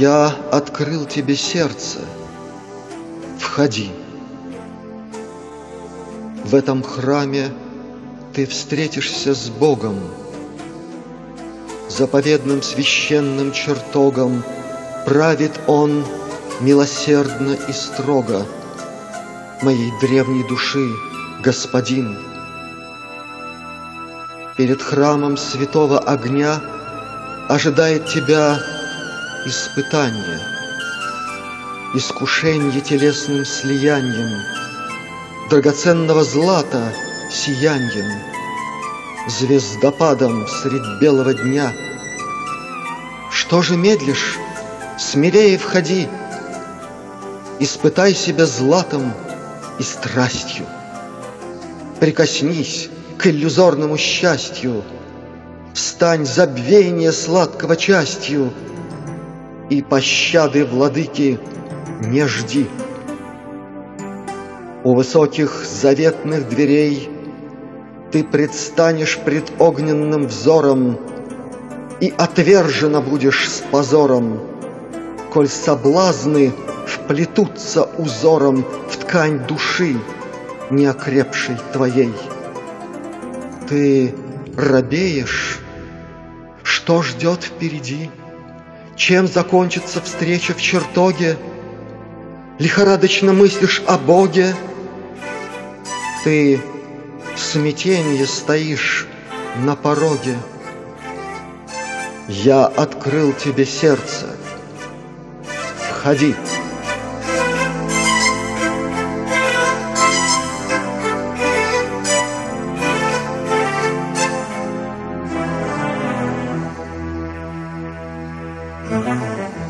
Я открыл тебе сердце. Входи. В этом храме ты встретишься с Богом, Заповедным священным чертогом Правит Он милосердно и строго Моей древней души, Господин. Перед храмом святого огня Ожидает тебя испытание, Искушение телесным слиянием, Драгоценного злата сиянием, Звездопадом средь белого дня. Что же медлишь? Смелее входи, Испытай себя златом и страстью. Прикоснись к иллюзорному счастью, Стань забвение сладкого частью, И пощады владыки не жди. У высоких заветных дверей Ты предстанешь пред огненным взором И отвержена будешь с позором, Коль соблазны вплетутся узором В ткань души неокрепшей твоей. Ты робеешь? Что ждет впереди? Чем закончится встреча в чертоге? Лихорадочно мыслишь о Боге? Ты в смятенье стоишь на пороге. Я открыл тебе сердце. Входи. Thank